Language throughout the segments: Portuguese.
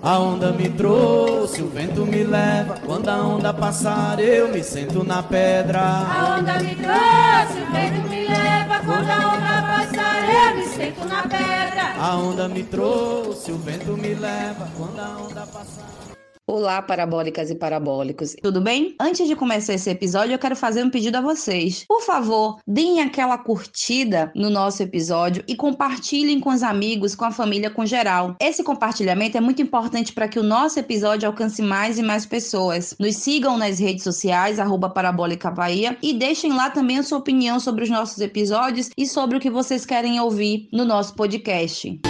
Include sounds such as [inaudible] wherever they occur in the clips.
A onda me trouxe, o vento me leva. Quando a onda passar, eu me sento na pedra. A onda me trouxe, o vento me leva. Quando a onda passar, eu me sento na pedra. A onda me trouxe, o vento me leva. Quando a onda passar. Olá, parabólicas e parabólicos. Tudo bem? Antes de começar esse episódio, eu quero fazer um pedido a vocês. Por favor, deem aquela curtida no nosso episódio e compartilhem com os amigos, com a família, com geral. Esse compartilhamento é muito importante para que o nosso episódio alcance mais e mais pessoas. Nos sigam nas redes sociais, arroba Parabólica Bahia, e deixem lá também a sua opinião sobre os nossos episódios e sobre o que vocês querem ouvir no nosso podcast.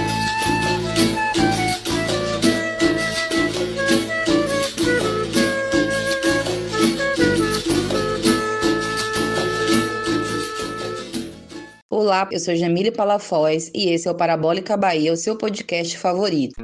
Olá, eu sou Jamile Palafoz e esse é o Parabólica Bahia, o seu podcast favorito.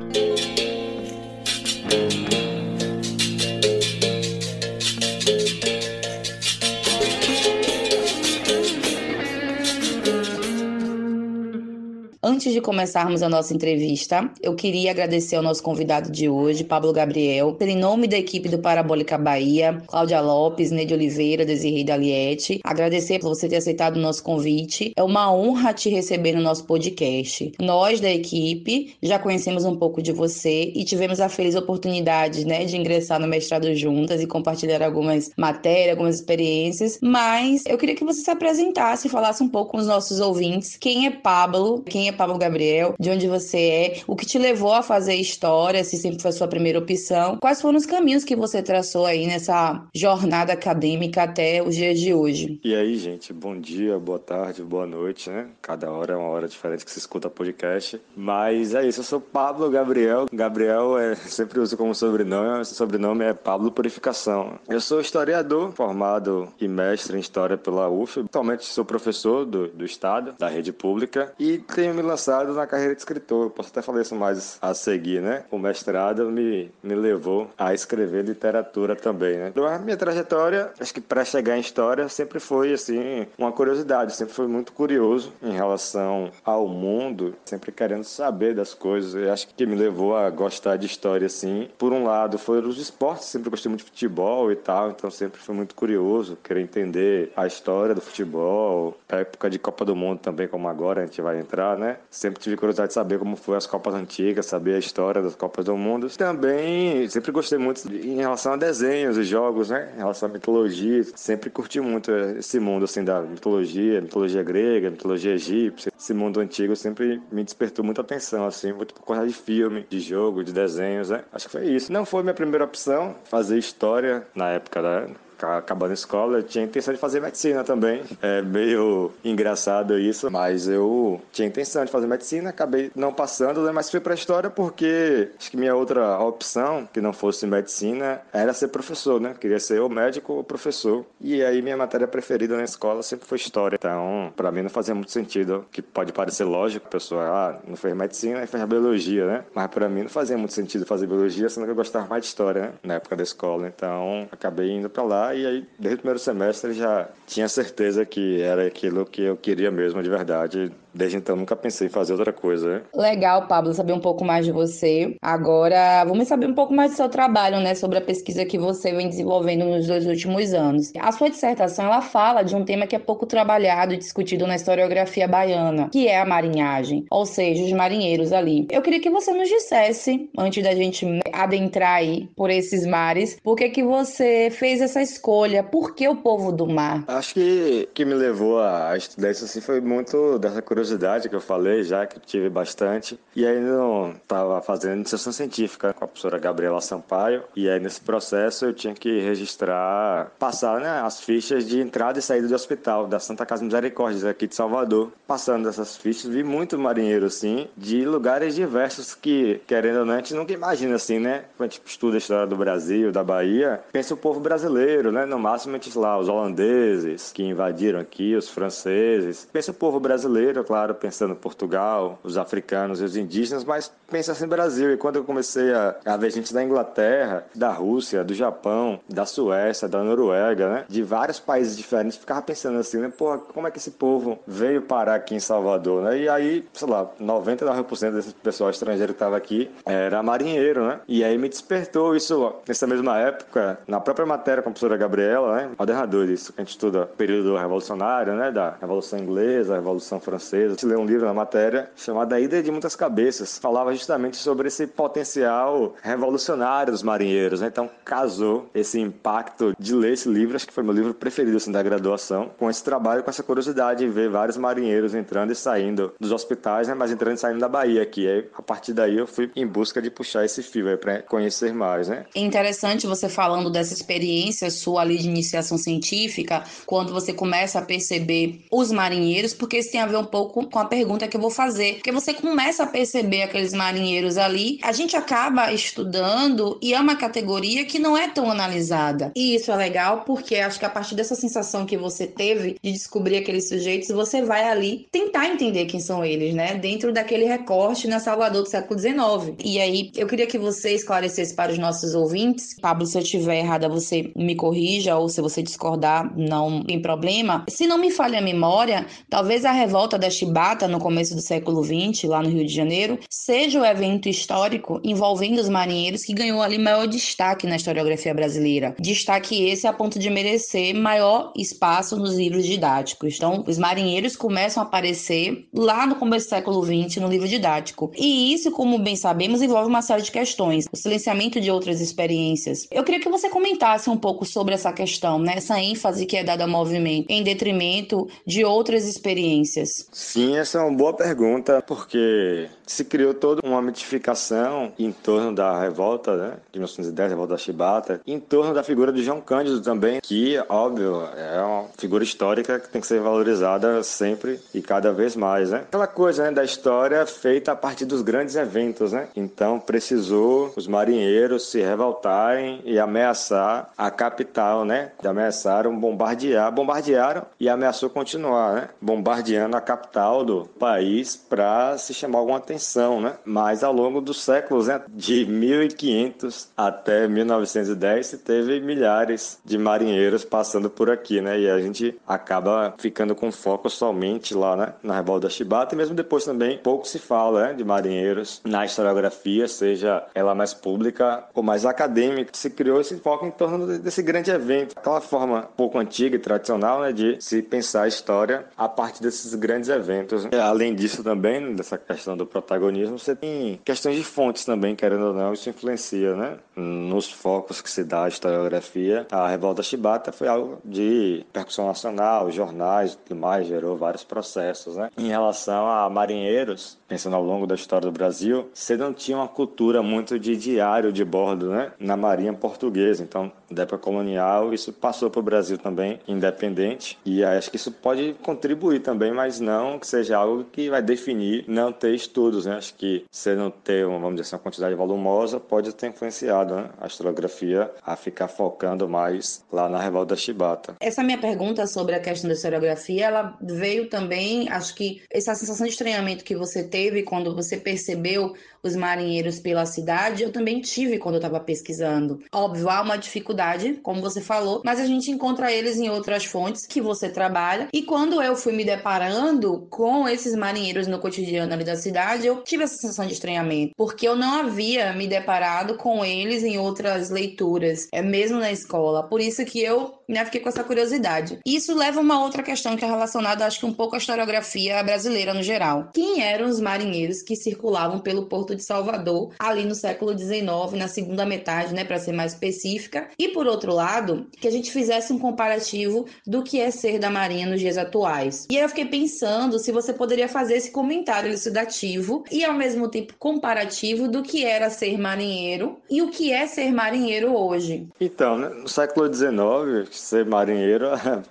Antes de começarmos a nossa entrevista, eu queria agradecer ao nosso convidado de hoje, Pablo Gabriel, em nome da equipe do Parabólica Bahia, Cláudia Lopes, Neide Oliveira, Desirê Daliette. Agradecer por você ter aceitado o nosso convite. É uma honra te receber no nosso podcast. Nós da equipe já conhecemos um pouco de você e tivemos a feliz oportunidade, né, de ingressar no mestrado juntas e compartilhar algumas matérias, algumas experiências. Mas eu queria que você se apresentasse e falasse um pouco com os nossos ouvintes quem é Pablo, quem é Pablo Gabriel, de onde você é, o que te levou a fazer história, se sempre foi a sua primeira opção, quais foram os caminhos que você traçou aí nessa jornada acadêmica até os dias de hoje. E aí, gente, bom dia, boa tarde, boa noite, né? Cada hora é uma hora diferente que se escuta podcast. Mas é isso, eu sou Pablo Gabriel. Gabriel é [laughs] sempre uso como sobrenome, o sobrenome é Pablo Purificação. Eu sou historiador, formado e mestre em história pela UF. Atualmente sou professor do, do estado, da rede pública, e tenho me lançado na carreira de escritor. posso até falar isso mais a seguir, né? O mestrado me, me levou a escrever literatura também, né? Então, a minha trajetória, acho que para chegar em história, sempre foi, assim, uma curiosidade. Sempre fui muito curioso em relação ao mundo, sempre querendo saber das coisas. Eu acho que me levou a gostar de história, assim. Por um lado, foram os esportes. Sempre gostei muito de futebol e tal, então sempre fui muito curioso, querer entender a história do futebol, a época de Copa do Mundo também, como agora a gente vai entrar, né? Sempre tive curiosidade de saber como foi as Copas antigas, saber a história das Copas do Mundo. Também sempre gostei muito de, em relação a desenhos e jogos, né? Em relação à mitologia, sempre curti muito esse mundo assim da mitologia, mitologia grega, mitologia egípcia. Esse mundo antigo sempre me despertou muita atenção, assim, muito por causa de filme, de jogo, de desenhos, né? Acho que foi isso. Não foi minha primeira opção fazer história na época da acabando a escola, eu tinha intenção de fazer medicina também. É meio engraçado isso, mas eu tinha intenção de fazer medicina, acabei não passando, né? mas fui para história porque acho que minha outra opção, que não fosse medicina, era ser professor, né? Queria ser ou médico ou professor. E aí minha matéria preferida na escola sempre foi história. Então, para mim não fazia muito sentido, que pode parecer lógico, a pessoa ah, não fez medicina e fez biologia, né? Mas para mim não fazia muito sentido fazer biologia, sendo que eu gostava mais de história, né? Na época da escola. Então, acabei indo para lá e aí desde o primeiro semestre já tinha certeza que era aquilo que eu queria mesmo de verdade Desde então nunca pensei em fazer outra coisa. Né? Legal, Pablo, saber um pouco mais de você. Agora, vamos saber um pouco mais do seu trabalho, né, sobre a pesquisa que você vem desenvolvendo nos dois últimos anos. A sua dissertação, ela fala de um tema que é pouco trabalhado e discutido na historiografia baiana, que é a marinhagem, ou seja, os marinheiros ali. Eu queria que você nos dissesse, antes da gente adentrar aí por esses mares, por que que você fez essa escolha? Por que o povo do mar? Acho que que me levou a estudar isso assim foi muito dessa curiosidade curiosidade que eu falei já, que tive bastante. E aí não estava fazendo iniciação científica com a professora Gabriela Sampaio. E aí nesse processo eu tinha que registrar, passar né, as fichas de entrada e saída do hospital da Santa Casa Misericórdia aqui de Salvador. Passando essas fichas, vi muito marinheiro assim, de lugares diversos que, querendo ou não, a gente nunca imagina assim, né? Quando a gente estuda a história do Brasil, da Bahia, pensa o povo brasileiro, né? No máximo a gente lá, os holandeses que invadiram aqui, os franceses. Pensa o povo brasileiro, claro pensando em Portugal, os africanos e os indígenas, mas pensa assim Brasil. E quando eu comecei a, a ver gente da Inglaterra, da Rússia, do Japão, da Suécia, da Noruega, né? De vários países diferentes, ficava pensando assim, né? Pô, como é que esse povo veio parar aqui em Salvador, né? E aí, sei lá, 99% desse pessoal estrangeiro que estava aqui era marinheiro, né? E aí me despertou isso nessa mesma época, na própria matéria com a professora Gabriela, né? Ordenador isso, que a gente estuda período revolucionário, né? Da Revolução Inglesa, Revolução Francesa. A gente lê um livro na matéria chamado A Ida de Muitas Cabeças. Falava justamente sobre esse potencial revolucionário dos marinheiros, né? Então casou esse impacto de ler esse livro, acho que foi meu livro preferido assim, da graduação, com esse trabalho, com essa curiosidade de ver vários marinheiros entrando e saindo dos hospitais, né? Mas entrando e saindo da Bahia aqui. Aí, a partir daí eu fui em busca de puxar esse fio para conhecer mais, né? É interessante você falando dessa experiência sua ali de iniciação científica, quando você começa a perceber os marinheiros, porque isso tem a ver um pouco com a pergunta que eu vou fazer. Porque você começa a perceber aqueles marinheiros ali, a gente acaba estudando e é uma categoria que não é tão analisada. E isso é legal porque acho que a partir dessa sensação que você teve de descobrir aqueles sujeitos, você vai ali tentar entender quem são eles, né? Dentro daquele recorte na Salvador do século XIX. E aí, eu queria que você esclarecesse para os nossos ouvintes. Pablo, se eu estiver errada, você me corrija, ou se você discordar, não tem problema. Se não me falha a memória, talvez a revolta da Chibata no começo do século XX, lá no Rio de Janeiro, seja o evento histórico envolvendo os marinheiros que ganhou ali maior destaque na historiografia brasileira. Destaque esse a ponto de merecer maior espaço nos livros didáticos. Então, os marinheiros começam a aparecer lá no começo do século XX no livro didático. E isso, como bem sabemos, envolve uma série de questões, o silenciamento de outras experiências. Eu queria que você comentasse um pouco sobre essa questão, né? essa ênfase que é dada ao movimento, em detrimento de outras experiências. Sim, essa é uma boa pergunta, porque se criou toda uma mitificação em torno da revolta né, de 1910, a revolta da Chibata, em torno da figura de João Cândido também, que, óbvio, é uma figura histórica que tem que ser valorizada sempre e cada vez mais. Né? Aquela coisa né, da história feita a partir dos grandes eventos, né? Então precisou os marinheiros se revoltarem e ameaçar a capital, né? Ameaçaram bombardear, bombardearam e ameaçou continuar, né? Bombardeando a capital do país para se chamar alguma atenção, né? Mas ao longo dos séculos, né, de 1500 até 1910, se teve milhares de marinheiros passando por aqui, né? E a gente acaba ficando com foco somente lá, né, na revolta da Chibata e mesmo depois também pouco se fala, né, de marinheiros na historiografia, seja ela mais pública ou mais acadêmica. Se criou esse foco em torno desse grande evento, aquela forma pouco antiga e tradicional, né, de se pensar a história a partir desses grandes eventos. E, além disso também, dessa questão do protagonismo, você tem questões de fontes também, querendo ou não, isso influencia, né? Nos focos que se dá à historiografia, a revolta Chibata foi algo de percussão nacional, jornais e tudo mais, gerou vários processos, né? Em relação a marinheiros, pensando ao longo da história do Brasil, você não tinha uma cultura muito de diário de bordo, né? Na marinha portuguesa, então, da época colonial, isso passou para o Brasil também, independente, e acho que isso pode contribuir também, mas não que seja algo que vai definir não ter estudos, né? Acho que você não ter, vamos dizer assim, uma quantidade volumosa pode ter influenciado né? a historiografia a ficar focando mais lá na revolta Chibata. Essa minha pergunta sobre a questão da historiografia, ela veio também, acho que essa sensação de estranhamento que você teve quando você percebeu os marinheiros pela cidade, eu também tive quando eu estava pesquisando. Óbvio, há uma dificuldade, como você falou, mas a gente encontra eles em outras fontes que você trabalha. E quando eu fui me deparando com esses marinheiros no cotidiano ali da cidade, eu tive essa sensação de estranhamento, porque eu não havia me deparado com eles em outras leituras, é mesmo na escola. Por isso que eu né, fiquei com essa curiosidade. Isso leva a uma outra questão que é relacionada, acho que um pouco à historiografia brasileira no geral. Quem eram os marinheiros que circulavam pelo porto de Salvador ali no século XIX, na segunda metade, né, para ser mais específica? E por outro lado, que a gente fizesse um comparativo do que é ser da Marinha nos dias atuais. E aí eu fiquei pensando se você poderia fazer esse comentário elucidativo e ao mesmo tempo comparativo do que era ser marinheiro e o que é ser marinheiro hoje. Então, né, no século XIX, ser marinheiro,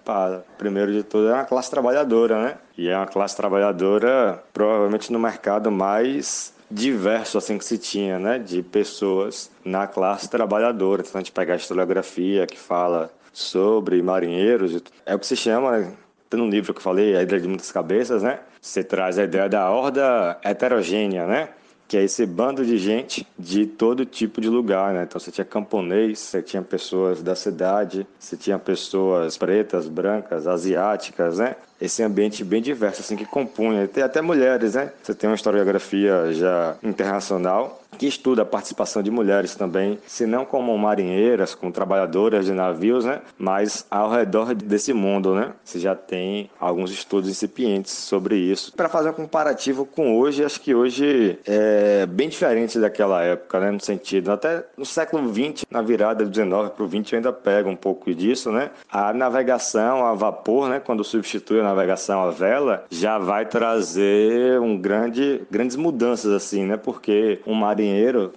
[laughs] primeiro de tudo, é uma classe trabalhadora, né? E é uma classe trabalhadora provavelmente no mercado mais diverso assim que se tinha, né, de pessoas na classe trabalhadora. Então a gente pegar a historiografia que fala sobre marinheiros, é o que se chama, tem um livro que eu falei, A Ilha de Muitas Cabeças, né? você traz a ideia da horda heterogênea, né? Que é esse bando de gente de todo tipo de lugar, né? Então você tinha camponês, você tinha pessoas da cidade, você tinha pessoas pretas, brancas, asiáticas, né? Esse ambiente bem diverso, assim, que compunha. Tem até mulheres, né? Você tem uma historiografia já internacional que estuda a participação de mulheres também, se não como marinheiras, como trabalhadoras de navios, né? Mas ao redor desse mundo, né? Você já tem alguns estudos incipientes sobre isso. Para fazer um comparativo com hoje, acho que hoje é bem diferente daquela época, né? No sentido, até no século XX, na virada do 19 para o 20, ainda pega um pouco disso, né? A navegação a vapor, né? Quando substitui a navegação a vela, já vai trazer um grande, grandes mudanças assim, né? Porque um marinheiro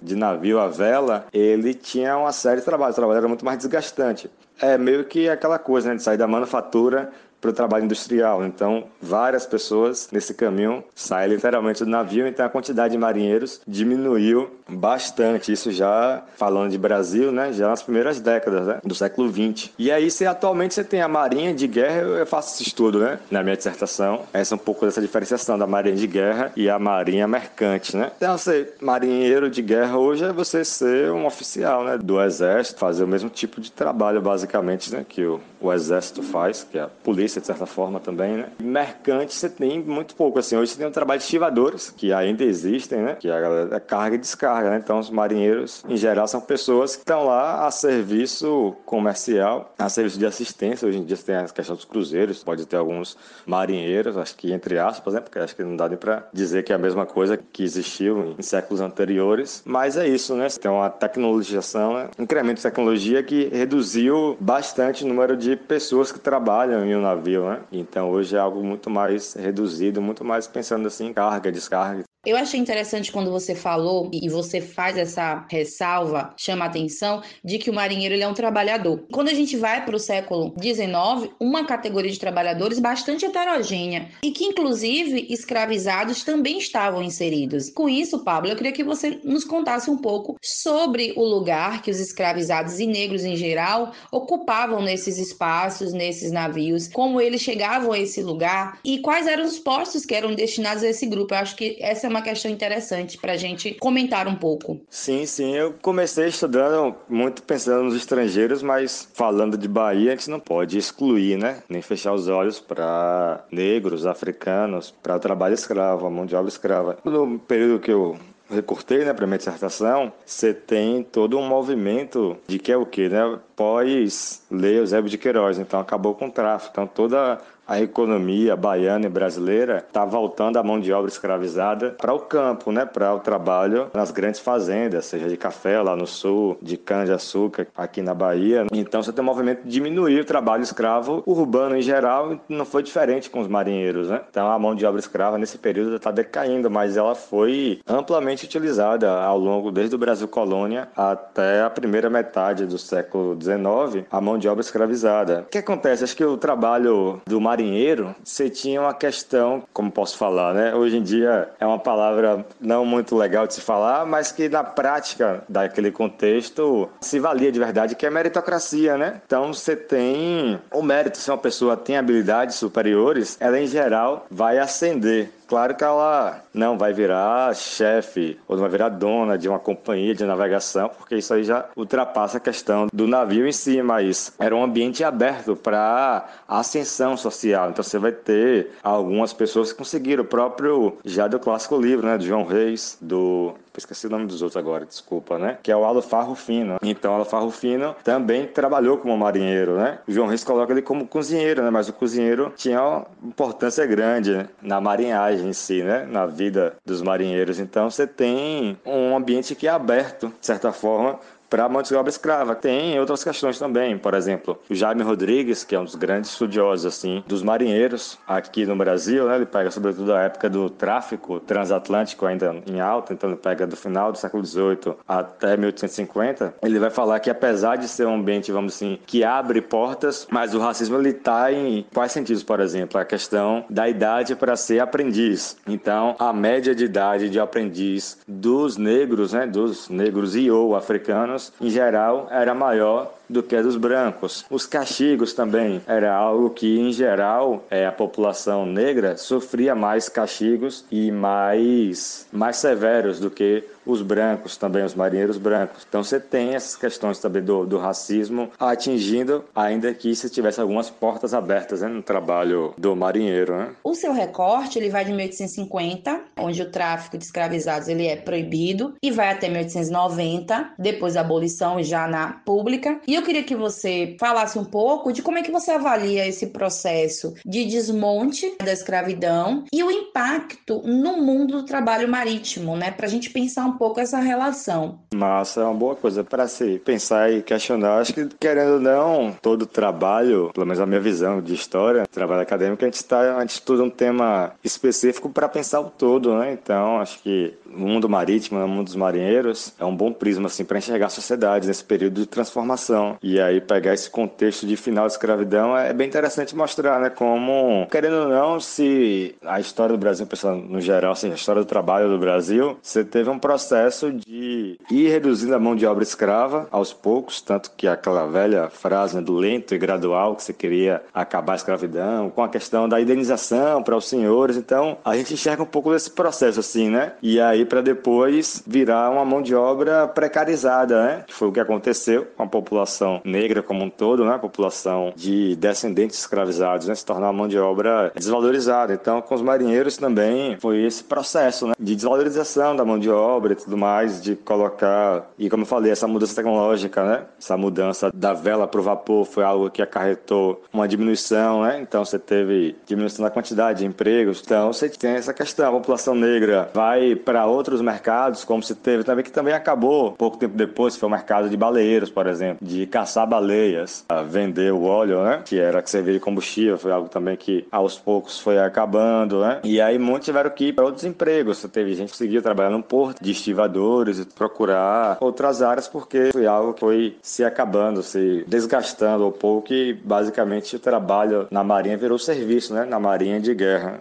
de navio a vela, ele tinha uma série de trabalhos, o trabalho era muito mais desgastante. É meio que aquela coisa, né? De sair da manufatura para o trabalho industrial. Então, várias pessoas nesse caminho saem literalmente do navio, então a quantidade de marinheiros diminuiu bastante. Isso já falando de Brasil, né? Já nas primeiras décadas né? do século XX. E aí, você, atualmente, você tem a marinha de guerra, eu faço esse estudo, né? Na minha dissertação. Essa é um pouco dessa diferenciação da marinha de guerra e a marinha mercante, né? Então, você, marinheiro de guerra hoje é você ser um oficial, né? Do exército, fazer o mesmo tipo de trabalho, basicamente, né? Que o, o exército faz, que é a polícia de certa forma, também, né? Mercante você tem muito pouco, assim. Hoje você tem um trabalho de estivadores, que ainda existem, né? Que a galera é carga e descarga, né? Então, os marinheiros, em geral, são pessoas que estão lá a serviço comercial, a serviço de assistência. Hoje em dia você tem a questão dos cruzeiros, pode ter alguns marinheiros, acho que entre aspas, né? Porque acho que não dá nem para dizer que é a mesma coisa que existiu em séculos anteriores. Mas é isso, né? Você tem uma tecnologização, né? incremento de tecnologia que reduziu bastante o número de pessoas que trabalham em um navio navio, né? Então hoje é algo muito mais reduzido, muito mais pensando assim, carga, descarga eu achei interessante quando você falou e você faz essa ressalva, chama a atenção, de que o marinheiro ele é um trabalhador. Quando a gente vai para o século XIX, uma categoria de trabalhadores bastante heterogênea e que, inclusive, escravizados também estavam inseridos. Com isso, Pablo, eu queria que você nos contasse um pouco sobre o lugar que os escravizados e negros em geral ocupavam nesses espaços, nesses navios, como eles chegavam a esse lugar e quais eram os postos que eram destinados a esse grupo. Eu acho que essa é uma uma questão interessante para a gente comentar um pouco. Sim, sim. Eu comecei estudando muito pensando nos estrangeiros, mas falando de Bahia, a gente não pode excluir, né? Nem fechar os olhos para negros, africanos, para o trabalho escravo, a mão de obra escrava. No período que eu recortei, né, para minha dissertação, você tem todo um movimento de que é o quê, né? Pós Lei Eusébio de Queiroz, então acabou com o tráfico. Então toda a economia baiana e brasileira está voltando a mão de obra escravizada para o campo, né, para o trabalho nas grandes fazendas, seja de café lá no sul, de cana-de-açúcar aqui na Bahia. Então você tem um movimento de diminuir o trabalho escravo urbano em geral, não foi diferente com os marinheiros, né? Então a mão de obra escrava nesse período está decaindo, mas ela foi amplamente utilizada ao longo desde o Brasil colônia até a primeira metade do século XIX, a mão de obra escravizada. O que acontece? Acho que o trabalho do marinheiro marinheiro, você tinha uma questão, como posso falar, né? Hoje em dia é uma palavra não muito legal de se falar, mas que na prática daquele contexto se valia de verdade, que é meritocracia, né? Então você tem o mérito, se uma pessoa tem habilidades superiores, ela em geral vai ascender Claro que ela não vai virar chefe ou não vai virar dona de uma companhia de navegação, porque isso aí já ultrapassa a questão do navio em si, mas era um ambiente aberto para ascensão social. Então você vai ter algumas pessoas que conseguiram, o próprio já do clássico livro, né, do João Reis, do esqueci o nome dos outros agora, desculpa, né? Que é o Alufar Rufino. Então, o Alufar Rufino também trabalhou como marinheiro, né? O João Reis coloca ele como cozinheiro, né? Mas o cozinheiro tinha uma importância grande né? na marinhagem em si, né? Na vida dos marinheiros. Então, você tem um ambiente que é aberto, de certa forma, para mão de obra escrava. Tem outras questões também, por exemplo, o Jaime Rodrigues, que é um dos grandes estudiosos assim dos marinheiros aqui no Brasil, né? Ele pega sobretudo a época do tráfico transatlântico ainda em alta, então ele pega do final do século XVIII até 1850. Ele vai falar que apesar de ser um ambiente, vamos assim, que abre portas, mas o racismo ele está em quais sentidos, por exemplo, a questão da idade para ser aprendiz. Então, a média de idade de aprendiz dos negros, né, dos negros e ou africanos em geral, era maior do que a dos brancos. Os castigos também era algo que, em geral, é, a população negra sofria mais castigos e mais, mais severos do que os brancos também, os marinheiros brancos. Então você tem essas questões também do, do racismo atingindo, ainda que se tivesse algumas portas abertas né, no trabalho do marinheiro. Né? O seu recorte ele vai de 1850, onde o tráfico de escravizados ele é proibido, e vai até 1890, depois da abolição já na pública. E eu queria que você falasse um pouco de como é que você avalia esse processo de desmonte da escravidão e o impacto no mundo do trabalho marítimo, né? Para a gente pensar um pouco essa relação. Massa, é uma boa coisa para se pensar e questionar. Acho que, querendo ou não, todo trabalho, pelo menos a minha visão de história, trabalho acadêmico, a gente, tá, a gente estuda um tema específico para pensar o todo, né? Então, acho que o mundo marítimo, o mundo dos marinheiros, é um bom prisma assim, para enxergar a sociedade nesse período de transformação. E aí, pegar esse contexto de final da escravidão é bem interessante mostrar, né? Como, querendo ou não, se a história do Brasil, pensando no geral, assim, a história do trabalho do Brasil, você teve um processo de ir reduzindo a mão de obra escrava aos poucos, tanto que aquela velha frase né, do lento e gradual que você queria acabar a escravidão, com a questão da indenização para os senhores. Então, a gente enxerga um pouco desse processo assim, né? E aí para depois virar uma mão de obra precarizada, né? Foi o que aconteceu com a população negra como um todo, né? A população de descendentes escravizados, né? Se tornar uma mão de obra desvalorizada. Então, com os marinheiros também foi esse processo, né? De desvalorização da mão de obra tudo mais, de colocar. E como eu falei, essa mudança tecnológica, né? Essa mudança da vela para o vapor foi algo que acarretou uma diminuição, né? Então você teve diminuição da quantidade de empregos. Então você tem essa questão. A população negra vai para outros mercados, como se teve também, que também acabou pouco tempo depois, foi o mercado de baleiros, por exemplo, de caçar baleias, vender o óleo, né? Que era que servia de combustível, foi algo também que aos poucos foi acabando, né? E aí muitos tiveram que ir para outros empregos. Teve gente que conseguia trabalhar no porto, de estivadores procurar outras áreas porque foi algo que foi se acabando, se desgastando um pouco e basicamente o trabalho na marinha virou serviço, né? Na marinha de guerra.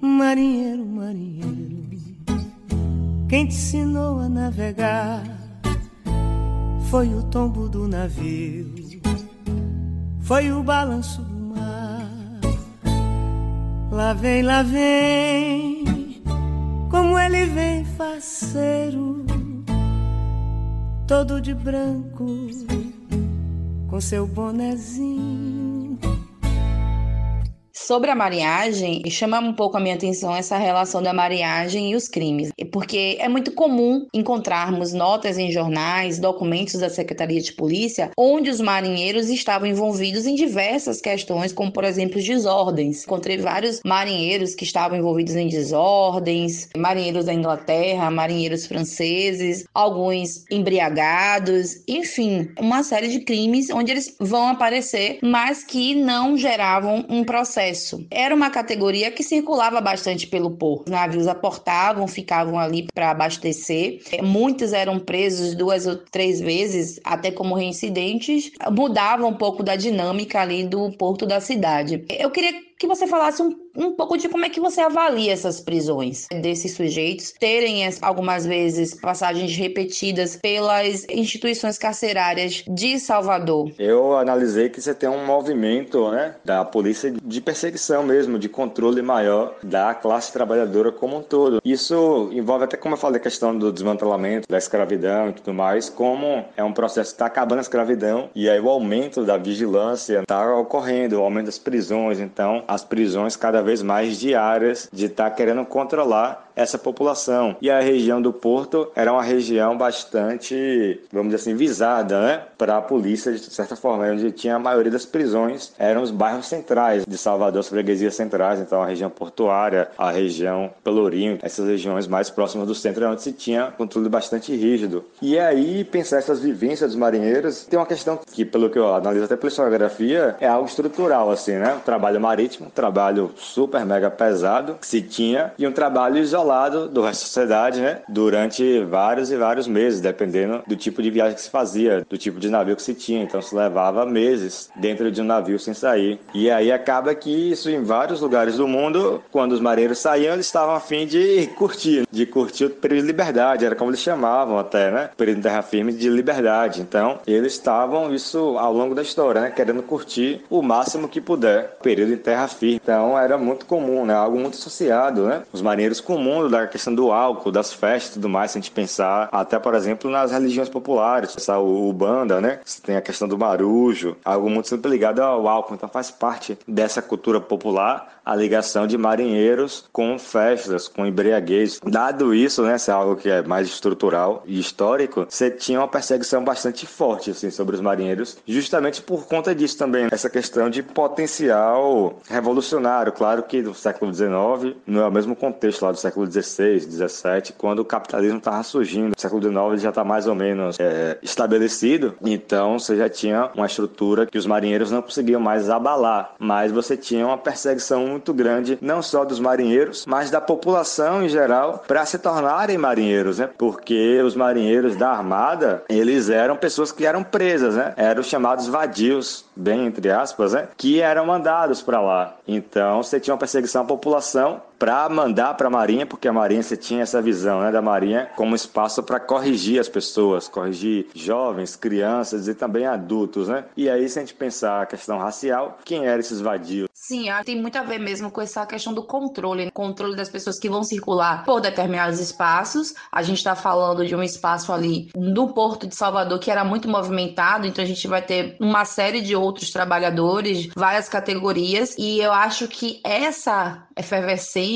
Marinheiro, marinheiro, quem te ensinou a navegar foi o tombo do navio, foi o balanço do mar. Lá vem, lá vem como ele vem faceiro, todo de branco, com seu bonezinho Sobre a marinhagem, chama um pouco a minha atenção essa relação da marinhagem e os crimes, porque é muito comum encontrarmos notas em jornais, documentos da Secretaria de Polícia, onde os marinheiros estavam envolvidos em diversas questões, como por exemplo desordens. Encontrei vários marinheiros que estavam envolvidos em desordens, marinheiros da Inglaterra, marinheiros franceses, alguns embriagados, enfim, uma série de crimes onde eles vão aparecer, mas que não geravam um processo era uma categoria que circulava bastante pelo porto. Os navios aportavam, ficavam ali para abastecer. Muitos eram presos duas ou três vezes, até como reincidentes. Mudava um pouco da dinâmica ali do porto da cidade. Eu queria que você falasse um, um pouco de como é que você avalia essas prisões desses sujeitos, terem algumas vezes passagens repetidas pelas instituições carcerárias de Salvador. Eu analisei que você tem um movimento né, da polícia de perseguição mesmo, de controle maior da classe trabalhadora como um todo. Isso envolve até, como eu falei, a questão do desmantelamento da escravidão e tudo mais, como é um processo que está acabando a escravidão e aí o aumento da vigilância está ocorrendo, o aumento das prisões, então as prisões cada vez mais diárias de estar tá querendo controlar essa população. E a região do Porto era uma região bastante, vamos dizer assim, visada, né, para a polícia de certa forma, onde tinha a maioria das prisões eram os bairros centrais de Salvador, as freguesias centrais, então a região portuária, a região Pelourinho, essas regiões mais próximas do centro, onde se tinha controle bastante rígido. E aí pensar essas vivências dos marinheiros tem uma questão que, pelo que eu analiso até pela historiografia, é algo estrutural assim, né? Um trabalho marítimo, um trabalho super mega pesado que se tinha e um trabalho isolado isolado do resto da sociedade, né? Durante vários e vários meses, dependendo do tipo de viagem que se fazia, do tipo de navio que se tinha. Então se levava meses dentro de um navio sem sair. E aí acaba que isso em vários lugares do mundo, quando os marinheiros saíam, eles estavam a fim de [laughs] curtir, de curtir o período de liberdade, era como eles chamavam até, né? O período de terra firme de liberdade. Então, eles estavam isso ao longo da história, né? Querendo curtir o máximo que puder, período em terra firme. Então, era muito comum, né? Algo muito associado, né? Os marinheiros com o mundo, da questão do álcool, das festas e tudo mais, se a gente pensar até, por exemplo, nas religiões populares, o, o banda, né? Você tem a questão do marujo, algo muito sempre ligado ao álcool. Então, faz parte dessa cultura popular a ligação de marinheiros com festas, com embriaguez. Dado isso, né, se é algo que é mais estrutural e histórico, você tinha uma perseguição bastante forte assim sobre os marinheiros, justamente por conta disso também, essa questão de potencial revolucionário. Claro que do século XIX não é o mesmo contexto lá do século XVI, XVII, quando o capitalismo estava surgindo. O século XIX já está mais ou menos é, estabelecido, então você já tinha uma estrutura que os marinheiros não conseguiam mais abalar, mas você tinha uma perseguição muito grande, não só dos marinheiros, mas da população em geral, para se tornarem marinheiros, né? Porque os marinheiros da Armada, eles eram pessoas que eram presas, né? Eram chamados vadios, bem entre aspas, né? Que eram mandados para lá. Então, você tinha uma perseguição à população para mandar para a Marinha, porque a Marinha você tinha essa visão né, da Marinha como espaço para corrigir as pessoas, corrigir jovens, crianças e também adultos, né? E aí, se a gente pensar a questão racial, quem eram esses vadios? Sim, tem muito a ver mesmo com essa questão do controle, controle das pessoas que vão circular por determinados espaços. A gente está falando de um espaço ali no Porto de Salvador que era muito movimentado, então a gente vai ter uma série de outros trabalhadores, várias categorias, e eu acho que essa efervescência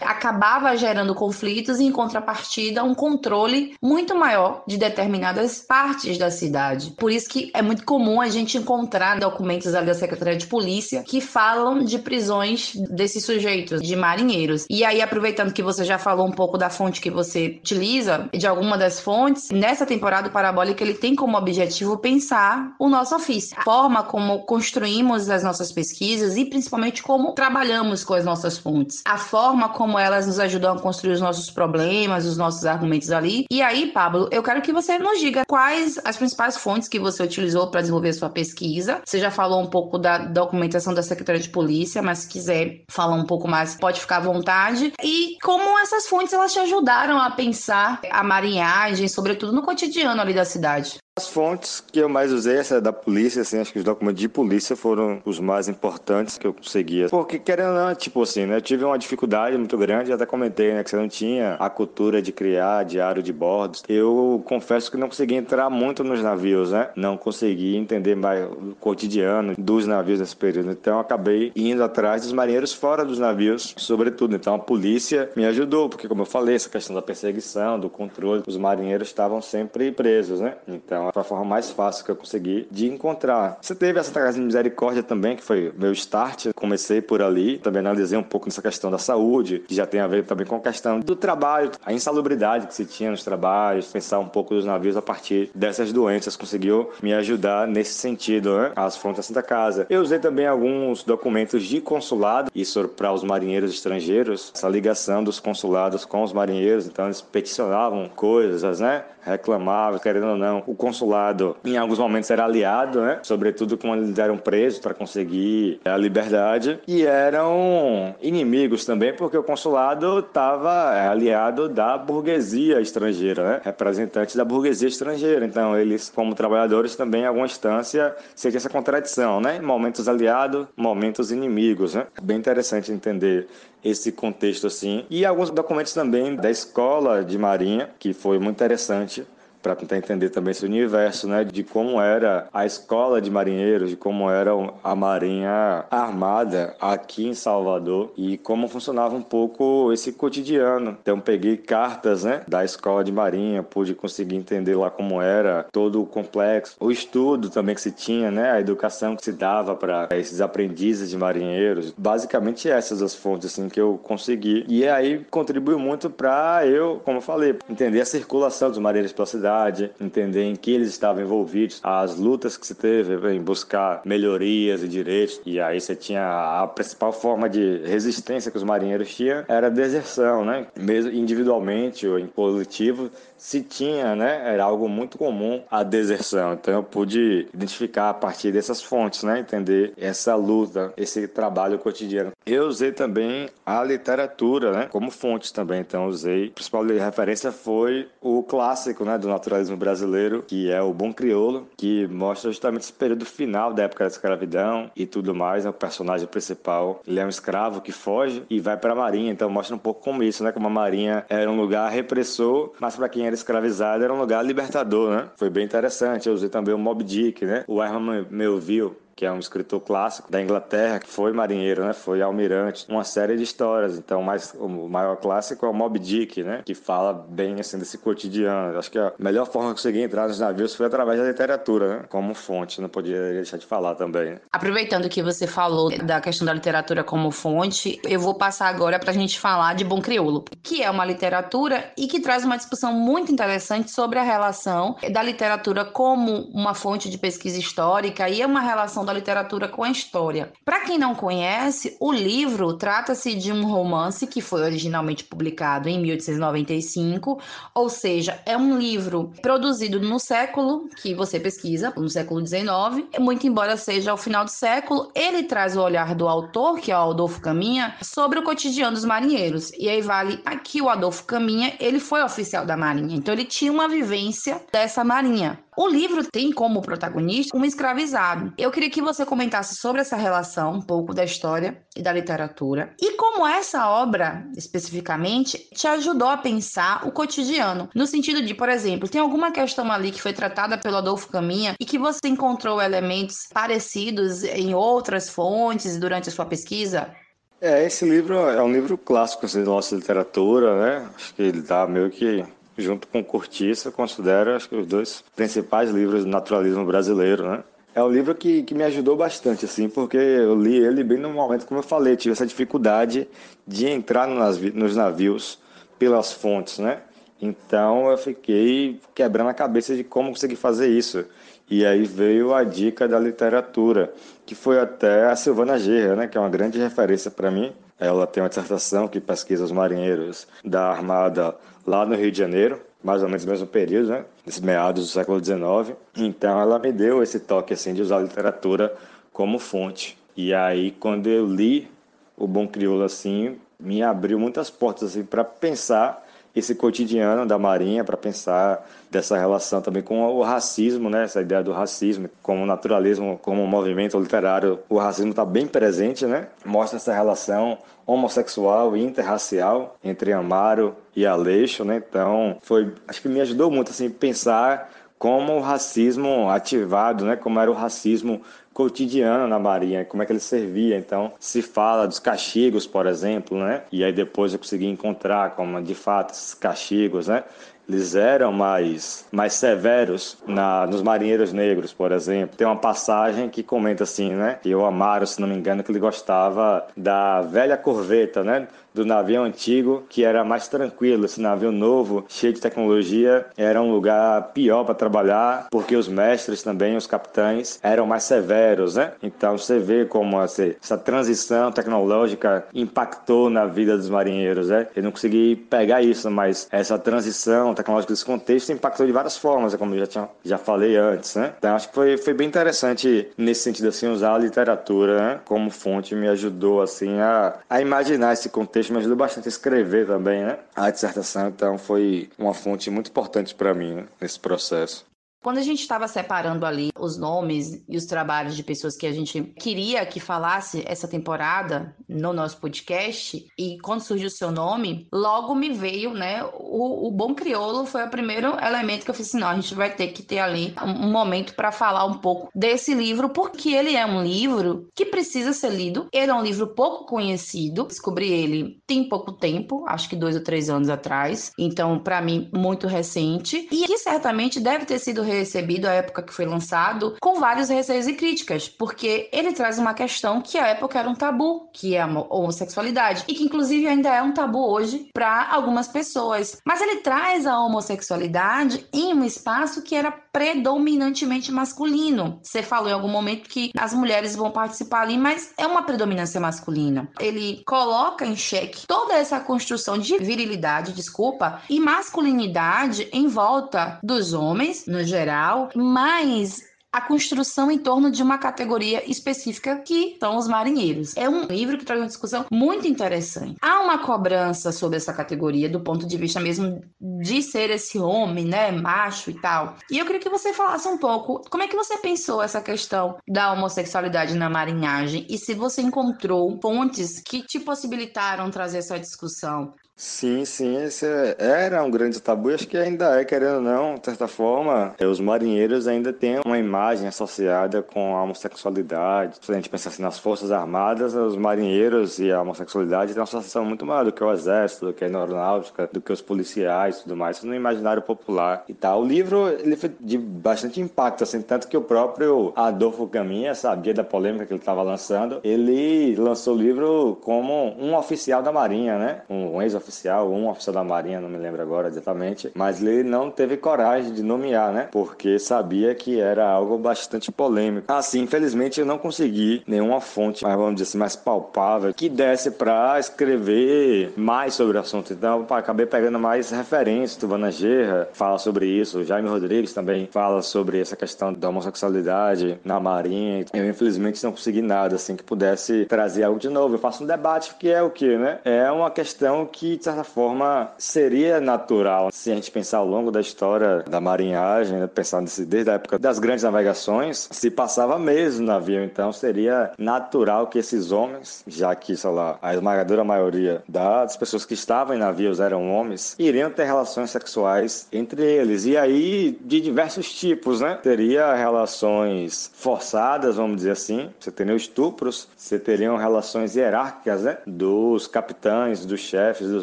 acabava gerando conflitos e, em contrapartida, um controle muito maior de determinadas partes da cidade. Por isso que é muito comum a gente encontrar documentos da Secretaria de Polícia que falam de prisões desses sujeitos, de marinheiros. E aí, aproveitando que você já falou um pouco da fonte que você utiliza, de alguma das fontes, nessa temporada parabólica ele tem como objetivo pensar o nosso ofício, a forma como construímos as nossas pesquisas e principalmente como trabalhamos com as nossas fontes, a forma como elas nos ajudam a construir os nossos problemas, os nossos argumentos ali. E aí, Pablo, eu quero que você nos diga quais as principais fontes que você utilizou para desenvolver sua pesquisa. Você já falou um pouco da documentação da Secretaria de Polícia, mas se quiser falar um pouco mais, pode ficar à vontade. E como essas fontes elas te ajudaram a pensar a marinhagem, sobretudo no cotidiano ali da cidade. As fontes que eu mais usei, essa é da polícia, assim, acho que os documentos de polícia foram os mais importantes que eu conseguia. Porque, querendo ou não, tipo assim, né, eu tive uma dificuldade muito grande, até comentei, né, que você não tinha a cultura de criar diário de bordo. Eu confesso que não consegui entrar muito nos navios, né, não consegui entender mais o cotidiano dos navios nesse período. Então, acabei indo atrás dos marinheiros fora dos navios, sobretudo. Então, a polícia me ajudou, porque, como eu falei, essa questão da perseguição, do controle, os marinheiros estavam sempre presos, né, então foi a forma mais fácil que eu consegui de encontrar. Você teve essa Casa de Misericórdia também, que foi meu start. Comecei por ali, também analisei um pouco nessa questão da saúde, que já tem a ver também com a questão do trabalho, a insalubridade que se tinha nos trabalhos, pensar um pouco dos navios a partir dessas doenças, conseguiu me ajudar nesse sentido, né? As fontes da Santa Casa. Eu usei também alguns documentos de consulado, isso para os marinheiros estrangeiros, essa ligação dos consulados com os marinheiros, então eles peticionavam coisas, né? Reclamavam, querendo ou não. O consulado, em alguns momentos, era aliado, né? Sobretudo quando eles eram presos para conseguir a liberdade. E eram inimigos também, porque o consulado estava é, aliado da burguesia estrangeira, né? Representante da burguesia estrangeira. Então, eles, como trabalhadores, também, em alguma instância, seria essa contradição, né? Momentos aliados, momentos inimigos, né? Bem interessante entender esse contexto assim. E alguns documentos também da escola de marinha, que foi muito interessante para tentar entender também esse universo, né, de como era a escola de marinheiros, de como era a marinha armada aqui em Salvador e como funcionava um pouco esse cotidiano. Então peguei cartas, né, da escola de marinha, pude conseguir entender lá como era todo o complexo, o estudo também que se tinha, né, a educação que se dava para esses aprendizes de marinheiros. Basicamente essas as fontes assim que eu consegui. E aí contribuiu muito para eu, como eu falei, entender a circulação dos marinheiros pela cidade sociedade, entender em que eles estavam envolvidos, as lutas que se teve em buscar melhorias e direitos. E aí você tinha a principal forma de resistência que os marinheiros tinham era a deserção, né? Mesmo individualmente ou em coletivo, se tinha, né? Era algo muito comum a deserção. Então eu pude identificar a partir dessas fontes, né? Entender essa luta, esse trabalho cotidiano. Eu usei também a literatura, né? Como fonte também. Então usei. A principal referência foi o clássico, né? Do naturalismo brasileiro, que é o Bom Crioulo, que mostra justamente esse período final da época da escravidão e tudo mais. Né? O personagem principal, ele é um escravo que foge e vai para a marinha. Então mostra um pouco como isso, né? Como a marinha era um lugar repressor, mas para quem era escravizado era um lugar libertador, né? Foi bem interessante. Eu usei também o Mob Dick, né? O Herman Melville, que é um escritor clássico da Inglaterra, que foi marinheiro, né? Foi almirante, uma série de histórias. Então, mais, o maior clássico é o Moby Dick, né? Que fala bem assim desse cotidiano. Acho que a melhor forma que eu consegui entrar nos navios foi através da literatura, né? Como fonte, não podia deixar de falar também. Né? Aproveitando que você falou da questão da literatura como fonte, eu vou passar agora para a gente falar de Bom Crioulo, que é uma literatura e que traz uma discussão muito interessante sobre a relação da literatura como uma fonte de pesquisa histórica e é uma relação da literatura com a história. Para quem não conhece, o livro trata-se de um romance que foi originalmente publicado em 1895, ou seja, é um livro produzido no século que você pesquisa, no século XIX, muito embora seja ao final do século, ele traz o olhar do autor, que é o Adolfo Caminha, sobre o cotidiano dos marinheiros. E aí vale aqui o Adolfo Caminha, ele foi oficial da Marinha, então ele tinha uma vivência dessa marinha. O livro tem como protagonista um escravizado. Eu queria que você comentasse sobre essa relação, um pouco da história e da literatura, e como essa obra, especificamente, te ajudou a pensar o cotidiano. No sentido de, por exemplo, tem alguma questão ali que foi tratada pelo Adolfo Caminha e que você encontrou elementos parecidos em outras fontes durante a sua pesquisa? É, esse livro é um livro clássico assim, da nossa literatura, né? Acho que ele dá meio que junto com Cortiça, considero acho que os dois principais livros do naturalismo brasileiro, né? É um livro que, que me ajudou bastante, assim, porque eu li ele bem no momento, como eu falei, tive essa dificuldade de entrar nos navios pelas fontes, né? Então eu fiquei quebrando a cabeça de como conseguir fazer isso. E aí veio a dica da literatura, que foi até a Silvana Gerra, né, que é uma grande referência para mim. Ela tem uma dissertação que pesquisa os marinheiros da Armada lá no Rio de Janeiro, mais ou menos no mesmo período, né? Nesses meados do século XIX. Então ela me deu esse toque assim de usar a literatura como fonte. E aí quando eu li o Bom Crioulo assim, me abriu muitas portas assim para pensar esse cotidiano da Marinha para pensar dessa relação também com o racismo, né? Essa ideia do racismo, como naturalismo, como movimento literário, o racismo está bem presente, né? Mostra essa relação homossexual e interracial entre Amaro e Aleixo, né? Então, foi, acho que me ajudou muito assim pensar como o racismo ativado, né? Como era o racismo cotidiano na Marinha, como é que ele servia. Então, se fala dos castigos, por exemplo, né? E aí depois eu consegui encontrar como de fato esses castigos, né? eles eram mais, mais severos na, nos marinheiros negros, por exemplo. Tem uma passagem que comenta assim, né? Que o Amaro, se não me engano, que ele gostava da velha corveta, né? Do navio antigo, que era mais tranquilo. Esse navio novo, cheio de tecnologia, era um lugar pior para trabalhar, porque os mestres também, os capitães, eram mais severos, né? Então você vê como essa, essa transição tecnológica impactou na vida dos marinheiros, né? Eu não consegui pegar isso, mas essa transição tecnológica desse contexto impactou de várias formas, como eu já, tinha, já falei antes, né? Então acho que foi, foi bem interessante nesse sentido, assim, usar a literatura né? como fonte me ajudou, assim, a, a imaginar esse contexto texto me ajudou bastante a escrever também, né? A dissertação, então, foi uma fonte muito importante para mim né? nesse processo. Quando a gente estava separando ali os nomes e os trabalhos de pessoas que a gente queria que falasse essa temporada no nosso podcast, e quando surgiu o seu nome, logo me veio, né? O, o Bom Crioulo foi o primeiro elemento que eu falei assim: não, a gente vai ter que ter ali um, um momento para falar um pouco desse livro, porque ele é um livro que precisa ser lido. Ele é um livro pouco conhecido, descobri ele tem pouco tempo, acho que dois ou três anos atrás, então, para mim, muito recente, e que certamente deve ter sido recebido à época que foi lançado, com vários receios e críticas, porque ele traz uma questão que à época era um tabu, que é a homossexualidade, e que inclusive ainda é um tabu hoje para algumas pessoas. Mas ele traz a homossexualidade em um espaço que era predominantemente masculino. Você falou em algum momento que as mulheres vão participar ali, mas é uma predominância masculina. Ele coloca em xeque toda essa construção de virilidade, desculpa, e masculinidade em volta dos homens, no geral, mas a construção em torno de uma categoria específica que são os marinheiros. É um livro que traz uma discussão muito interessante. Há uma cobrança sobre essa categoria do ponto de vista mesmo de ser esse homem, né, macho e tal. E eu queria que você falasse um pouco como é que você pensou essa questão da homossexualidade na marinhagem e se você encontrou fontes que te possibilitaram trazer essa discussão. Sim, sim, esse é, era um grande tabu, acho que ainda é, querendo ou não, de certa forma, é, os marinheiros ainda têm uma imagem associada com a homossexualidade. Se a gente pensar assim nas Forças Armadas, os marinheiros e a homossexualidade têm uma associação muito maior do que o exército, do que a aeronáutica, do que os policiais e tudo mais, no imaginário popular e tal. O livro, ele foi de bastante impacto, assim, tanto que o próprio Adolfo Caminha sabia da polêmica que ele estava lançando, ele lançou o livro como um oficial da Marinha, né? Um ex-oficial oficial, um oficial da Marinha, não me lembro agora exatamente, mas ele não teve coragem de nomear, né? Porque sabia que era algo bastante polêmico. Assim, infelizmente eu não consegui nenhuma fonte, mais, vamos dizer assim, mais palpável que desse para escrever mais sobre o assunto. Então, acabei pegando mais referências. Tuvana Gerra fala sobre isso, Jaime Rodrigues também fala sobre essa questão da homossexualidade na Marinha. Eu, infelizmente, não consegui nada assim que pudesse trazer algo de novo. Eu faço um debate que é o que, né? É uma questão que de certa forma, seria natural se a gente pensar ao longo da história da marinhagem, né, pensar desde a época das grandes navegações, se passava mesmo navio. Então, seria natural que esses homens, já que, sei lá, a esmagadora maioria das pessoas que estavam em navios eram homens, iriam ter relações sexuais entre eles. E aí, de diversos tipos, né? Teria relações forçadas, vamos dizer assim. Você teria estupros, você teria relações hierárquicas, né? Dos capitães, dos chefes, dos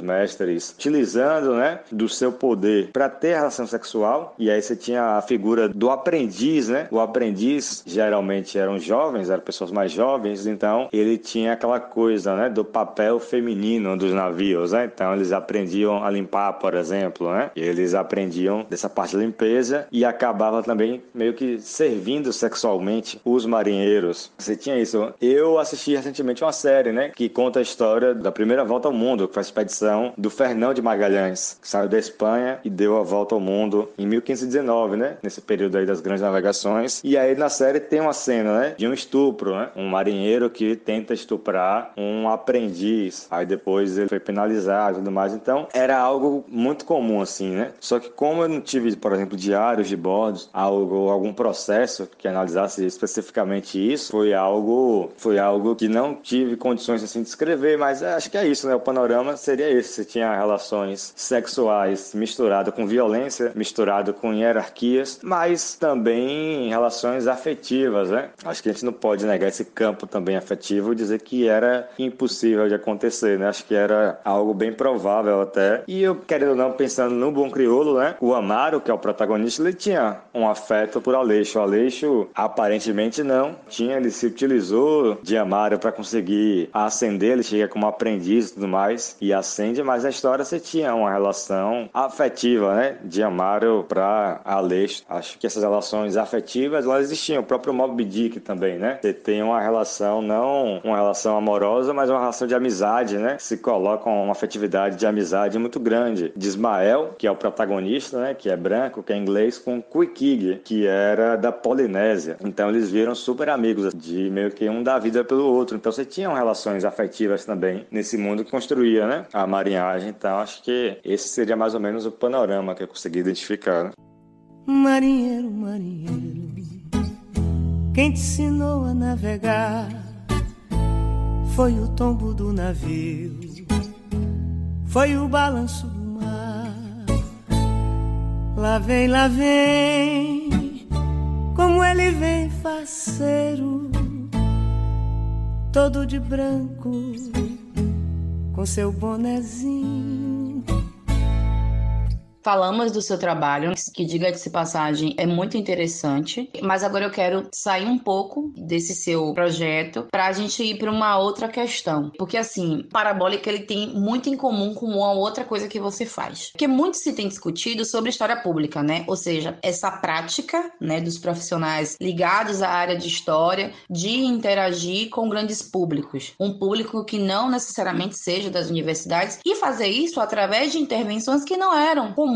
mestres utilizando, né, do seu poder para ter relação sexual. E aí você tinha a figura do aprendiz, né? O aprendiz geralmente eram jovens, eram pessoas mais jovens, então ele tinha aquela coisa, né, do papel feminino dos navios, né? Então eles aprendiam a limpar, por exemplo, né? Eles aprendiam dessa parte de limpeza e acabava também meio que servindo sexualmente os marinheiros. Você tinha isso. Eu assisti recentemente uma série, né, que conta a história da primeira volta ao mundo, que foi a do Fernão de Magalhães, que saiu da Espanha e deu a volta ao mundo em 1519, né? Nesse período aí das grandes navegações. E aí na série tem uma cena, né? De um estupro, né? Um marinheiro que tenta estuprar um aprendiz. Aí depois ele foi penalizado e tudo mais. Então era algo muito comum, assim, né? Só que como eu não tive, por exemplo, diários de bordo, algo, algum processo que analisasse especificamente isso, foi algo, foi algo que não tive condições assim de escrever, mas acho que é isso, né? O panorama seria você tinha relações sexuais misturado com violência, misturado com hierarquias, mas também relações afetivas, né? Acho que a gente não pode negar esse campo também afetivo e dizer que era impossível de acontecer, né? Acho que era algo bem provável até. E eu, querendo ou não, pensando no bom crioulo, né? O Amaro, que é o protagonista, ele tinha um afeto por Aleixo. O Aleixo, aparentemente não. Tinha, ele se utilizou de Amaro para conseguir ascender, ele chega como aprendiz e tudo mais, e ascende mas na história você tinha uma relação afetiva, né? De Amaro para Aleixo. Acho que essas relações afetivas, elas existiam. O próprio Moby Dick também, né? Você tem uma relação, não uma relação amorosa, mas uma relação de amizade, né? Se coloca uma afetividade de amizade muito grande. De Ismael, que é o protagonista, né? Que é branco, que é inglês, com Quiquig, que era da Polinésia. Então eles viram super amigos, de meio que um dar vida pelo outro. Então você tinha relações afetivas também nesse mundo que construía, né? A marinhagem. Então, acho que esse seria mais ou menos o panorama que eu consegui identificar. Né? Marinheiro, marinheiro, quem te ensinou a navegar foi o tombo do navio, foi o balanço do mar. Lá vem, lá vem, como ele vem faceiro, todo de branco com seu bonezinho. Falamos do seu trabalho, que diga de passagem é muito interessante, mas agora eu quero sair um pouco desse seu projeto para a gente ir para uma outra questão, porque assim, parabólica ele tem muito em comum com uma outra coisa que você faz, porque muito se tem discutido sobre história pública, né? Ou seja, essa prática, né, dos profissionais ligados à área de história de interagir com grandes públicos, um público que não necessariamente seja das universidades e fazer isso através de intervenções que não eram comuns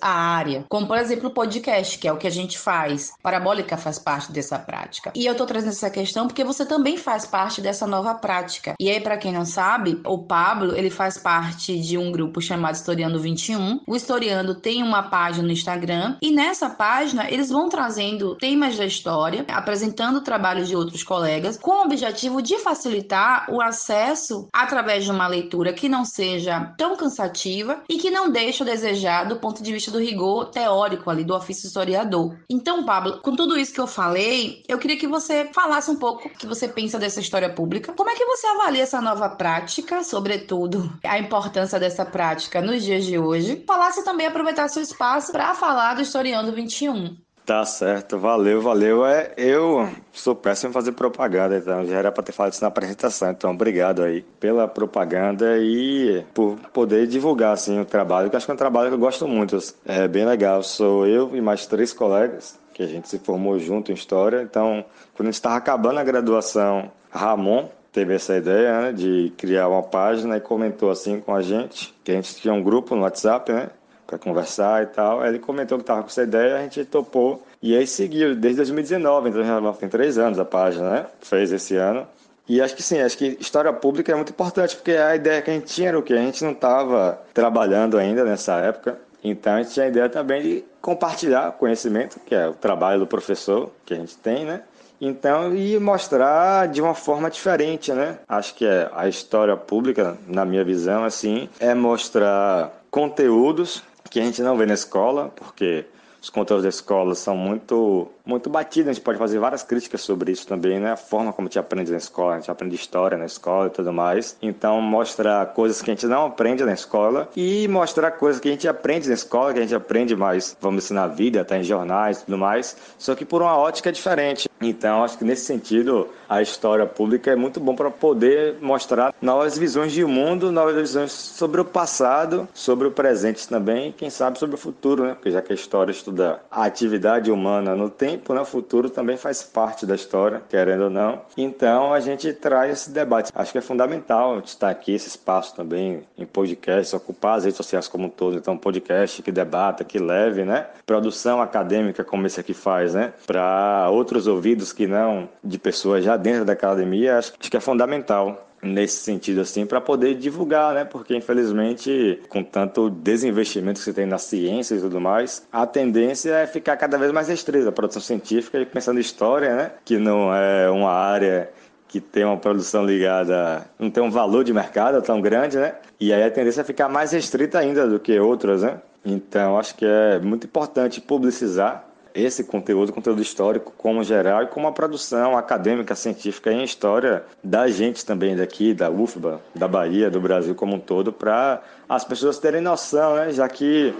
à área, como por exemplo o podcast, que é o que a gente faz. Parabólica faz parte dessa prática. E eu tô trazendo essa questão porque você também faz parte dessa nova prática. E aí para quem não sabe, o Pablo, ele faz parte de um grupo chamado Historiando 21. O Historiando tem uma página no Instagram e nessa página eles vão trazendo temas da história, apresentando trabalhos de outros colegas com o objetivo de facilitar o acesso através de uma leitura que não seja tão cansativa e que não deixe a desejar do ponto de vista do rigor teórico ali do ofício historiador. Então, Pablo, com tudo isso que eu falei, eu queria que você falasse um pouco o que você pensa dessa história pública. Como é que você avalia essa nova prática, sobretudo a importância dessa prática nos dias de hoje? Falasse também aproveitar seu espaço para falar do Historiando 21. Tá certo, valeu, valeu. É, eu sou péssimo em fazer propaganda, então já era para ter falado isso na apresentação. Então, obrigado aí pela propaganda e por poder divulgar assim o trabalho, que acho que é um trabalho que eu gosto muito. É bem legal. Sou eu e mais três colegas que a gente se formou junto em história. Então, quando a gente estava acabando a graduação, Ramon teve essa ideia né, de criar uma página e comentou assim com a gente, que a gente tinha um grupo no WhatsApp, né? Para conversar e tal. Aí ele comentou que estava com essa ideia, a gente topou e aí seguiu desde 2019, então já tem três anos a página, né? Fez esse ano. E acho que sim, acho que história pública é muito importante, porque a ideia que a gente tinha era o que? A gente não estava trabalhando ainda nessa época, então a gente tinha a ideia também de compartilhar conhecimento, que é o trabalho do professor que a gente tem, né? Então, e mostrar de uma forma diferente, né? Acho que é a história pública, na minha visão, assim, é mostrar conteúdos que a gente não vê na escola, porque os conteúdos da escola são muito muito batidos, a gente pode fazer várias críticas sobre isso também, né? A forma como a gente aprende na escola, a gente aprende história na escola e tudo mais. Então, mostrar coisas que a gente não aprende na escola e mostrar coisas que a gente aprende na escola, que a gente aprende mais, vamos dizer, na vida, até em jornais e tudo mais, só que por uma ótica diferente. Então, acho que nesse sentido, a história pública é muito bom para poder mostrar novas visões de mundo, novas visões sobre o passado, sobre o presente também, quem sabe sobre o futuro, né? Porque já que a história estuda a atividade humana no tempo, né? O futuro também faz parte da história, querendo ou não. Então, a gente traz esse debate. Acho que é fundamental estar aqui, esse espaço também em podcast, ocupar as redes sociais como um todo. Então, podcast que debata, que leve, né? Produção acadêmica como esse aqui faz, né? Para outros ouvidos que não de pessoas já dentro da academia, acho que é fundamental nesse sentido assim para poder divulgar, né? Porque infelizmente, com tanto desinvestimento que você tem na ciência e tudo mais, a tendência é ficar cada vez mais restrita a produção científica e pensando em história, né? Que não é uma área que tem uma produção ligada, não tem um valor de mercado tão grande, né? E aí a tendência é ficar mais restrita ainda do que outras, né? Então, acho que é muito importante publicizar esse conteúdo, conteúdo histórico como geral e como a produção acadêmica, científica em história da gente também daqui, da UFBA, da Bahia, do Brasil como um todo, para as pessoas terem noção, né? já que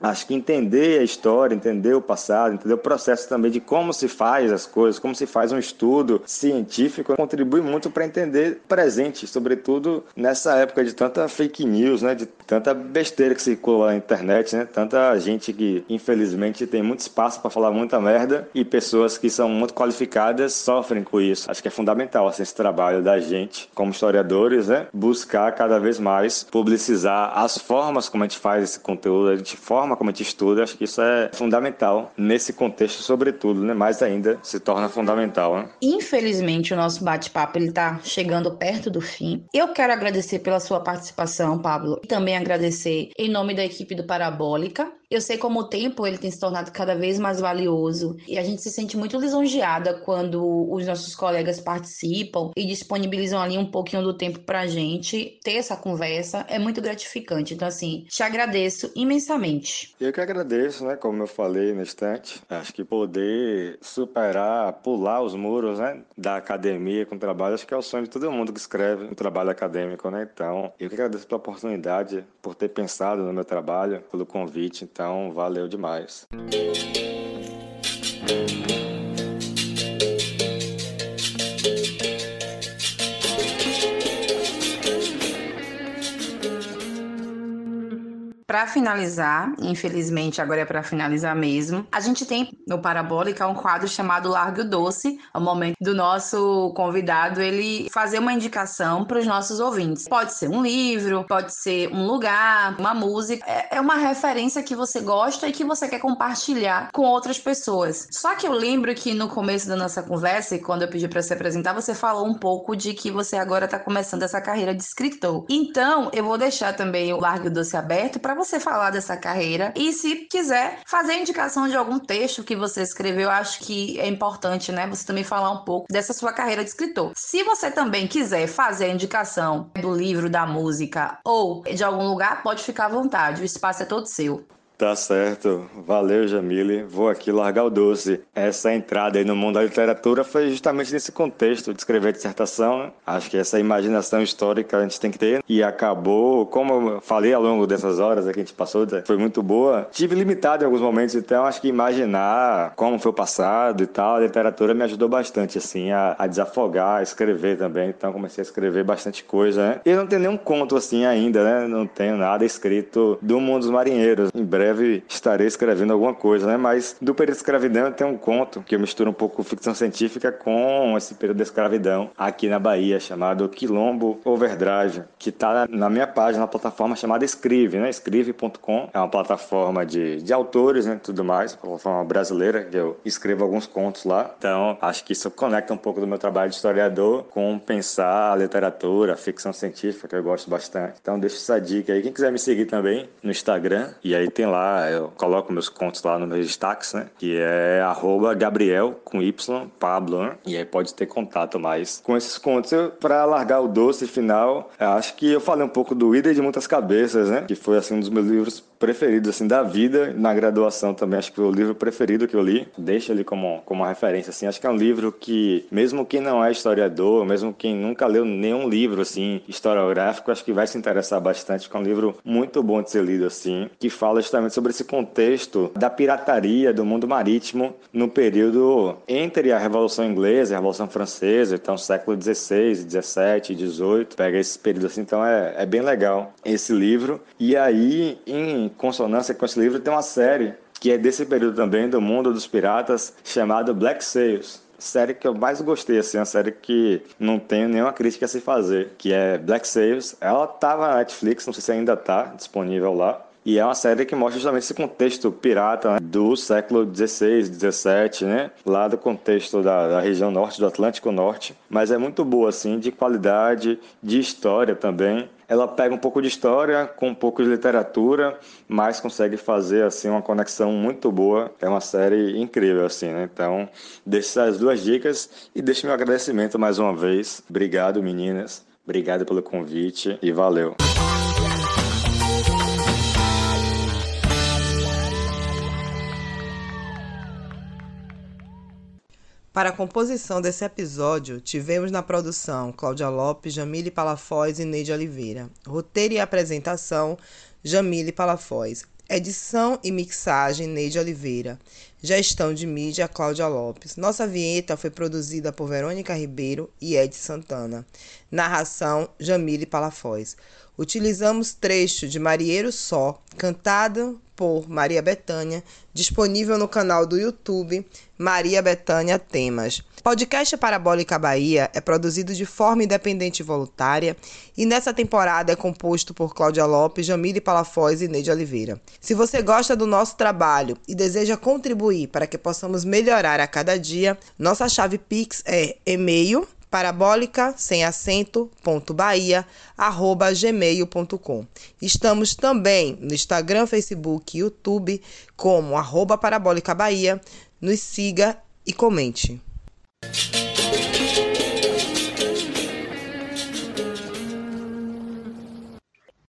Acho que entender a história, entender o passado, entender o processo também de como se faz as coisas, como se faz um estudo científico, contribui muito para entender presente, sobretudo nessa época de tanta fake news, né, de tanta besteira que circula na internet, né, tanta gente que infelizmente tem muito espaço para falar muita merda e pessoas que são muito qualificadas sofrem com isso. Acho que é fundamental assim, esse trabalho da gente, como historiadores, né, buscar cada vez mais publicizar as formas como a gente faz esse conteúdo, a gente forma forma como a gente estuda, acho que isso é fundamental nesse contexto, sobretudo, né? Mais ainda se torna fundamental. Né? Infelizmente, o nosso bate-papo ele está chegando perto do fim. Eu quero agradecer pela sua participação, Pablo, e também agradecer em nome da equipe do Parabólica Eu sei como o tempo ele tem se tornado cada vez mais valioso e a gente se sente muito lisonjeada quando os nossos colegas participam e disponibilizam ali um pouquinho do tempo pra gente ter essa conversa. É muito gratificante. Então, assim, te agradeço imensamente. Eu que agradeço, né? Como eu falei no instante, acho que poder superar, pular os muros, né? Da academia com o trabalho, acho que é o sonho de todo mundo que escreve um trabalho acadêmico, né? Então, eu que agradeço pela oportunidade, por ter pensado no meu trabalho, pelo convite. Então, valeu demais. Para finalizar, infelizmente agora é para finalizar mesmo, a gente tem no Parabólica um quadro chamado Largo Doce, é o momento do nosso convidado ele fazer uma indicação para os nossos ouvintes. Pode ser um livro, pode ser um lugar, uma música, é, é uma referência que você gosta e que você quer compartilhar com outras pessoas. Só que eu lembro que no começo da nossa conversa e quando eu pedi para se apresentar, você falou um pouco de que você agora está começando essa carreira de escritor. Então, eu vou deixar também o Largo Doce aberto para você falar dessa carreira. E se quiser fazer indicação de algum texto que você escreveu, acho que é importante, né? Você também falar um pouco dessa sua carreira de escritor. Se você também quiser fazer a indicação do livro, da música ou de algum lugar, pode ficar à vontade. O espaço é todo seu. Tá certo. Valeu, Jamile. Vou aqui largar o doce. Essa entrada aí no mundo da literatura foi justamente nesse contexto de escrever dissertação. Né? Acho que essa imaginação histórica a gente tem que ter. E acabou, como eu falei ao longo dessas horas que a gente passou, foi muito boa. Tive limitado em alguns momentos, então acho que imaginar como foi o passado e tal, a literatura me ajudou bastante, assim, a, a desafogar, a escrever também. Então comecei a escrever bastante coisa, né? E eu não tenho nenhum conto assim ainda, né? Não tenho nada escrito do mundo dos marinheiros. Em breve breve estarei escrevendo alguma coisa, né? Mas do período de escravidão tem um conto que eu misturo um pouco ficção científica com esse período da escravidão aqui na Bahia, chamado Quilombo Overdrive, que está na minha página, na plataforma chamada Escrive, né? Escrive.com. É uma plataforma de, de autores, né? Tudo mais, plataforma brasileira, que eu escrevo alguns contos lá. Então, acho que isso conecta um pouco do meu trabalho de historiador com pensar a literatura, a ficção científica, que eu gosto bastante. Então, deixa essa dica aí. Quem quiser me seguir também no Instagram, e aí tem lá lá, eu coloco meus contos lá nos meus destaques, né? Que é arroba Gabriel com Y, Pablo? E aí pode ter contato mais com esses contos. Para largar o doce final, acho que eu falei um pouco do Ida de Muitas Cabeças, né? Que foi assim um dos meus livros preferidos assim da vida. Na graduação também acho que foi o livro preferido que eu li deixa ali como como uma referência assim. Acho que é um livro que mesmo quem não é historiador mesmo quem nunca leu nenhum livro assim historiográfico acho que vai se interessar bastante que é um livro muito bom de ser lido assim que fala justamente sobre esse contexto da pirataria do mundo marítimo no período entre a Revolução Inglesa e a Revolução Francesa então século 16 17 18 pega esse período assim. Então é, é bem legal esse livro. E aí em consonância com esse livro, tem uma série que é desse período também, do mundo dos piratas, chamada Black Sails série que eu mais gostei, assim, uma série que não tenho nenhuma crítica a se fazer, que é Black Sails. Ela tava na Netflix, não sei se ainda tá disponível lá. E é uma série que mostra justamente esse contexto pirata né, do século XVI, XVII, né? Lá do contexto da, da, região norte, do Atlântico Norte. Mas é muito boa, assim, de qualidade, de história também ela pega um pouco de história com um pouco de literatura, mas consegue fazer assim uma conexão muito boa. É uma série incrível assim, né? Então, deixo essas duas dicas e deixo meu agradecimento mais uma vez. Obrigado, meninas. Obrigado pelo convite e valeu. Para a composição desse episódio, tivemos na produção Cláudia Lopes, Jamile Palafoz e Neide Oliveira. Roteiro e apresentação, Jamile Palafoz. Edição e mixagem, Neide Oliveira. Gestão de mídia, Cláudia Lopes. Nossa vinheta foi produzida por Verônica Ribeiro e Ed Santana. Narração, Jamile Palafoz. Utilizamos trecho de Marieiro Só, cantado por Maria Bethânia, disponível no canal do YouTube Maria Bethânia Temas. Podcast Parabólica Bahia é produzido de forma independente e voluntária e nessa temporada é composto por Cláudia Lopes, Jamile Palafoz e Neide Oliveira. Se você gosta do nosso trabalho e deseja contribuir para que possamos melhorar a cada dia, nossa chave Pix é e-mail parabólica sem acento ponto bahia arroba gmail.com. Estamos também no Instagram, Facebook e YouTube como arroba parabólica bahia. Nos siga e comente.